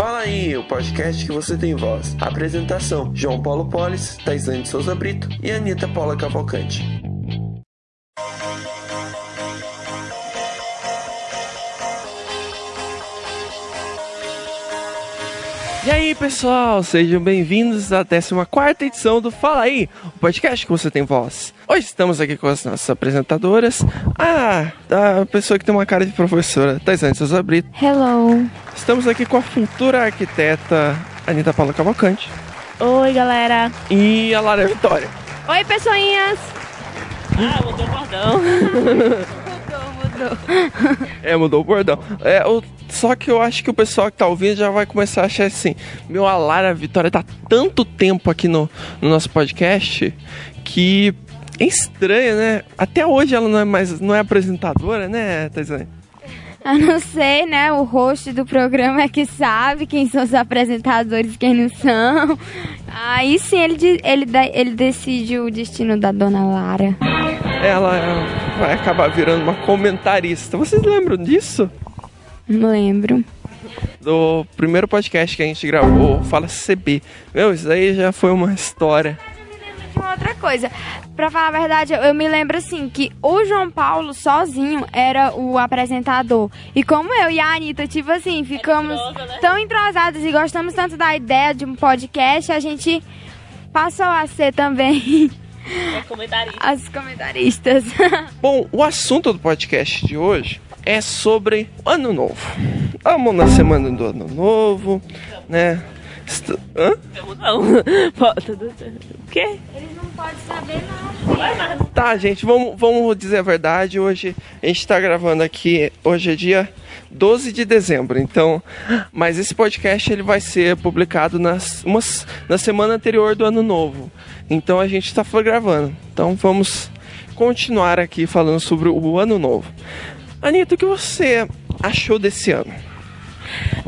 Fala aí, o podcast que você tem voz. Apresentação: João Paulo Polis, Taisane Souza Brito e Anitta Paula Cavalcante. E aí, pessoal, sejam bem-vindos à 14 edição do Fala Aí, o podcast que você tem voz. Hoje estamos aqui com as nossas apresentadoras. Ah, a pessoa que tem uma cara de professora, Taisane Souza Brito. Hello. Estamos aqui com a futura arquiteta Anitta Paula Cavalcante. Oi, galera. E a Lara Vitória. Oi, pessoinhas. Ah, mudou o bordão. É, mudou o bordão. É, o, só que eu acho que o pessoal que tá ouvindo já vai começar a achar assim: meu, a Lara Vitória tá tanto tempo aqui no, no nosso podcast que é estranho, né? Até hoje ela não é mais não é apresentadora, né, Taisane? Eu não sei, né? O host do programa é que sabe quem são os apresentadores e quem não são. Aí sim ele, ele, ele decide o destino da dona Lara. Ela é, vai acabar virando uma comentarista. Vocês lembram disso? Não lembro. Do primeiro podcast que a gente gravou, Fala CB. Meu, isso aí já foi uma história. De uma outra coisa, pra falar a verdade, eu, eu me lembro assim que o João Paulo sozinho era o apresentador. E como eu e a Anitta, tipo assim, ficamos entrosa, né? tão entrosados e gostamos tanto da ideia de um podcast, a gente passou a ser também É comentarista. as comentaristas. Bom, o assunto do podcast de hoje é sobre o Ano Novo. Vamos na semana do Ano Novo, né? Est- Hã? Não. Pô, tudo certo. O quê? Eles não podem saber não. Tá, gente, vamos, vamos dizer a verdade. Hoje a gente tá gravando aqui. Hoje é dia 12 de dezembro, então. Mas esse podcast ele vai ser publicado nas, umas, na semana anterior do ano novo. Então a gente tá gravando. Então vamos continuar aqui falando sobre o ano novo. Anitta, o que você achou desse ano?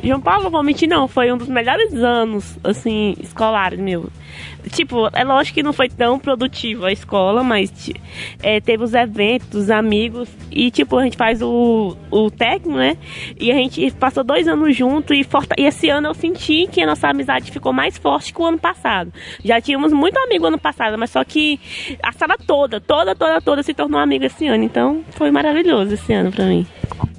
João Paulo, vou mentir, não. Foi um dos melhores anos, assim, escolares, meu. Tipo, é lógico que não foi tão produtivo a escola, mas é, teve os eventos, os amigos. E, tipo, a gente faz o, o técnico, né? E a gente passou dois anos junto. E, forta- e esse ano eu senti que a nossa amizade ficou mais forte que o ano passado. Já tínhamos muito amigo ano passado, mas só que a sala toda, toda, toda, toda se tornou amiga esse ano. Então, foi maravilhoso esse ano pra mim.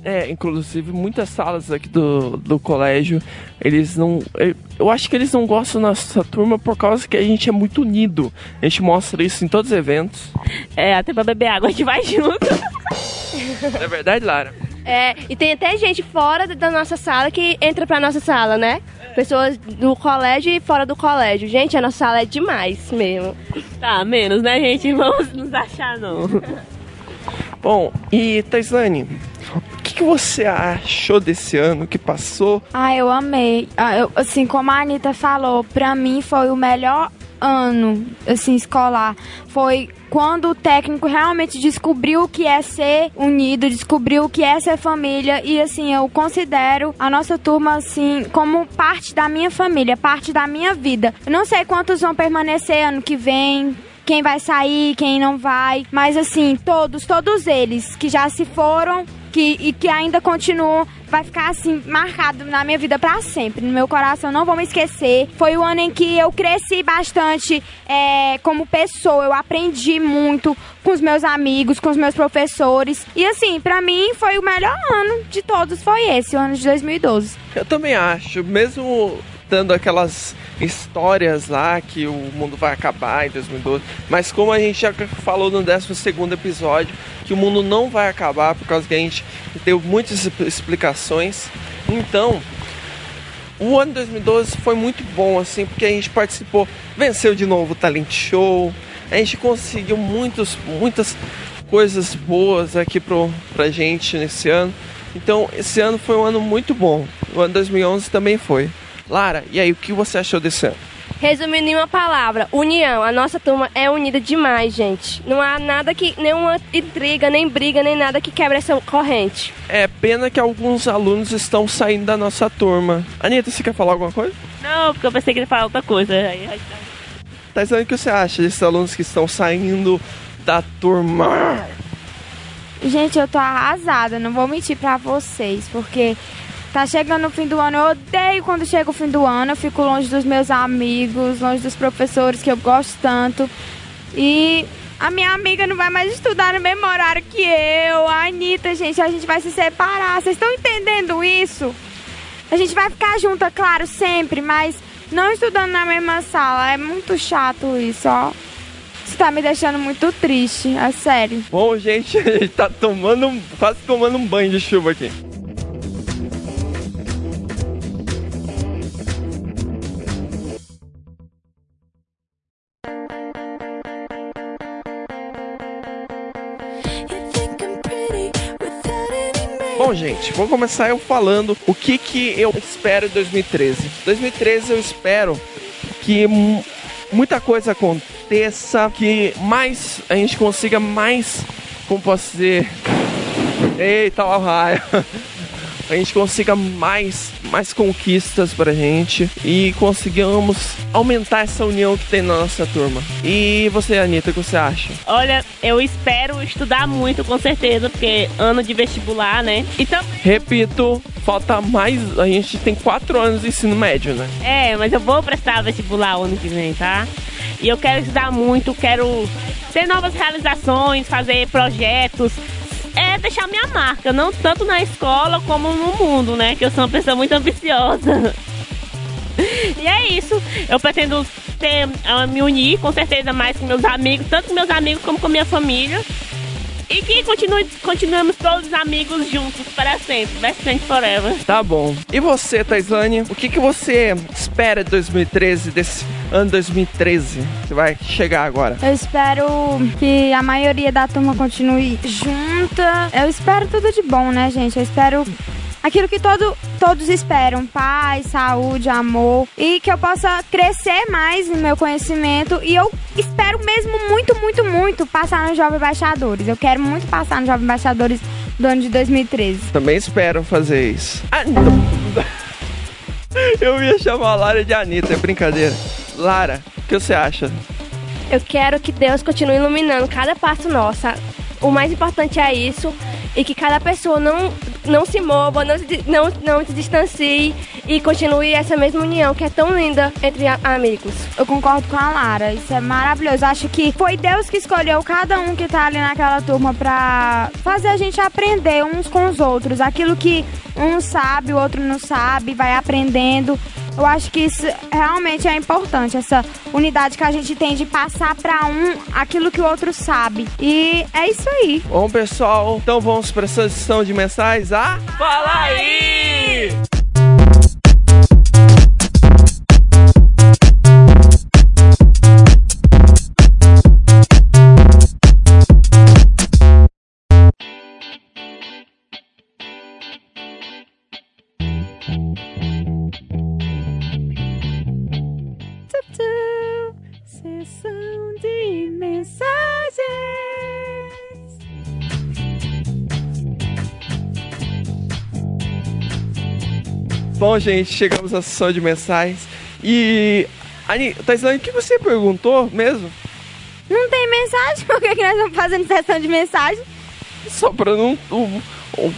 É, inclusive muitas salas aqui do, do colégio, eles não. eu- Eu acho que eles não gostam da nossa turma por causa que a gente é muito unido. A gente mostra isso em todos os eventos. É, até pra beber água a gente vai junto. Não é verdade, Lara? É, e tem até gente fora da nossa sala que entra pra nossa sala, né? Pessoas do colégio e fora do colégio. Gente, a nossa sala é demais mesmo. Tá, menos, né, gente? Vamos nos achar, não. Bom, e Taislane, que, você achou desse ano que passou? Ah, eu amei. Ah, eu- assim, como a Anitta falou, pra mim foi o melhor ano, assim, escolar. Foi quando o técnico realmente descobriu o que é ser unido, descobriu o que é ser família. E, assim, eu considero a nossa turma, assim, como parte da minha família, parte da minha vida. Eu não sei quantos vão permanecer ano que vem, quem vai sair, quem não vai. Mas assim, todos, todos eles que já se foram que, e que ainda continuam, vai ficar assim, marcado na minha vida pra sempre. No meu coração, não vou me esquecer. Foi o ano em que eu cresci bastante é, como pessoa. Eu aprendi muito com os meus amigos, com os meus professores. E assim, pra mim foi o melhor ano de todos. Foi esse, o ano de 2012. Eu também acho, mesmo dando aquelas histórias lá que o mundo vai acabar em 2012, mas como a gente já falou no 12 episódio, que o mundo não vai acabar por causa que a gente deu muitas expl- explicações. Então, o ano 2012 foi muito bom, assim, porque a gente participou, venceu de novo o Talent Show, a gente conseguiu muitos, muitas coisas boas aqui pro, pra gente nesse ano. Então, esse ano foi um ano muito bom. O ano 2011 também foi. Lara, e aí, o que você achou desse ano? Resumindo em uma palavra, união. A nossa turma é unida demais, gente. Não há nada que, nenhuma intriga, nem briga, nem nada que quebre essa corrente. É pena que alguns alunos estão saindo da nossa turma. Anitta, você quer falar alguma coisa? Não, porque eu pensei que ele ia falar outra coisa. Tá dizendo o que você acha desses alunos que estão saindo da turma? Gente, eu tô arrasada, não vou mentir pra vocês, porque Tá chegando o fim do ano, eu odeio quando chega o fim do ano. Eu fico longe dos meus amigos, longe dos professores que eu gosto tanto. E a minha amiga não vai mais estudar no mesmo horário que eu. A Anitta, gente, a gente vai se separar. Vocês estão entendendo isso? A gente vai ficar junto, é claro, sempre, mas não estudando na mesma sala. É muito chato isso, ó. Isso tá me deixando muito triste, é sério. Bom, gente, a gente tá tomando, quase tomando um banho de chuva aqui. Bom, gente, vou começar eu falando o que que eu espero de 2013. 2013 eu espero que mu- muita coisa aconteça, que mais a gente consiga mais, como posso dizer, eita, o raio. A gente consiga mais, mais conquistas pra gente e consigamos aumentar essa união que tem na nossa turma. E você, Anitta, o que você acha? Olha, eu espero estudar muito, com certeza, porque ano de vestibular, né? Então, Repito, falta mais. A gente tem quatro anos de ensino médio, né? é, mas eu vou prestar vestibular ano que vem, tá? E eu quero estudar muito, quero ter novas realizações, fazer projetos, é deixar minha marca, não tanto na escola como no mundo, né? Que eu sou uma pessoa muito ambiciosa. E é isso. Eu pretendo ter, ah, me unir com certeza mais com meus amigos, tanto com meus amigos como com minha família. E que continue, continuemos todos amigos juntos para sempre. Best friend forever. Tá bom. E você, Taislane, o que, que você espera de 2013, desse ano 2013 que vai chegar agora? Eu espero que a maioria da turma continue junta. Eu espero tudo de bom, né, gente? Eu espero aquilo que todo, todos esperam: paz, saúde, amor. E que eu possa crescer mais no meu conhecimento. E eu espero mesmo muito, muito, muito passar no Jovem Embaixadores. Eu quero muito passar no Jovem Embaixadores do ano de 2013. Também espero fazer isso. Ah, não. Eu ia chamar a Lara de Anitta, é brincadeira. Lara, o que você acha? Eu quero que Deus continue iluminando cada passo nosso. O mais importante é isso. E que cada pessoa não, não se mova, não não, não se distancie e continue essa mesma união que é tão linda entre a- amigos. Eu concordo com a Lara, isso é maravilhoso. Acho que foi Deus que escolheu cada um que tá ali naquela turma pra fazer a gente aprender uns com os outros. Aquilo que um sabe, o outro não sabe, vai aprendendo. Eu acho que isso realmente é importante, essa unidade que a gente tem de passar pra um aquilo que o outro sabe. E é isso aí. Bom, pessoal, então vamos para essa sessão de mensagens. Ah, fala aí! Sessão de mensagens. Bom, gente, chegamos à sessão de mensagens. E. Ani, Taislane, o que você perguntou mesmo? Não tem mensagem? Por que, que nós estamos fazendo sessão de mensagem? Só pra não. Um, um,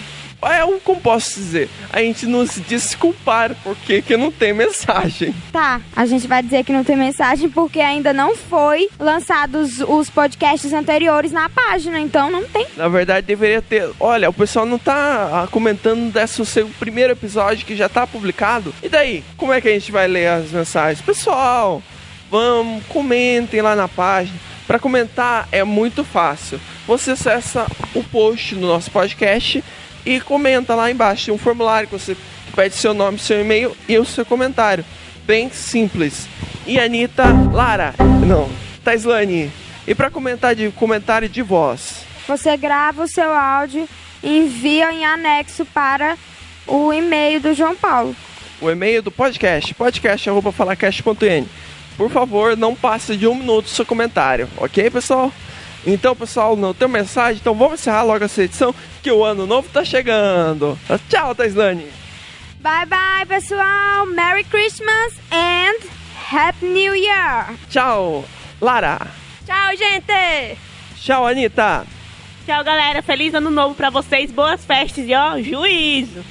é um, como posso dizer? A gente não se desculpar porque que não tem mensagem. Tá, a gente vai dizer que não tem mensagem porque ainda não foi lançados os podcasts anteriores na página, então não tem. Na verdade, deveria ter. Olha, o pessoal não tá ah, comentando desse seu primeiro episódio que já tá publicado. E daí? Como é que a gente vai ler as mensagens? Pessoal, vamos, comentem lá na página. Para comentar é muito fácil. Você acessa o post do nosso podcast e comenta lá embaixo. Tem um formulário que você pede seu nome, seu e-mail e o seu comentário. Bem simples. E Anitta, Lara, não, Taislane. E para comentar de comentário de voz, Você grava o seu áudio e envia em anexo para o e-mail do João Paulo. o e-mail do podcast, podcast.falacast.n. Por favor, não passe de um minuto o seu comentário, ok, pessoal? Então, pessoal, não tem mensagem, então vamos encerrar logo essa edição, que o ano novo tá chegando. Tchau, Taislane! Bye bye, pessoal. Merry Christmas and Happy New Year. Tchau, Lara! Tchau, gente! Tchau, Anitta! Tchau, galera. Feliz ano novo pra vocês. Boas festas e ó, juízo.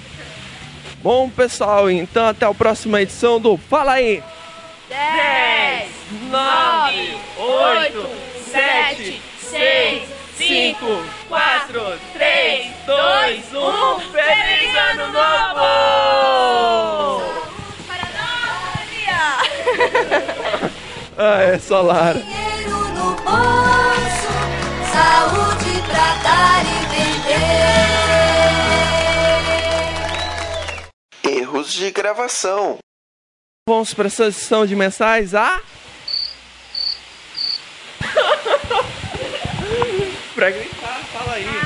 Bom, pessoal, então até a próxima edição do Fala aí! 10, 9, 8, 7, 6, 5, 4, 3, 2, 1. Feliz Ano Novo! Para nós, Ah, é, Solara. Dinheiro no bolso, saúde pra dar e vender. Erros de gravação. Vamos para essa sessão de mensais a. pra gritar, fala aí.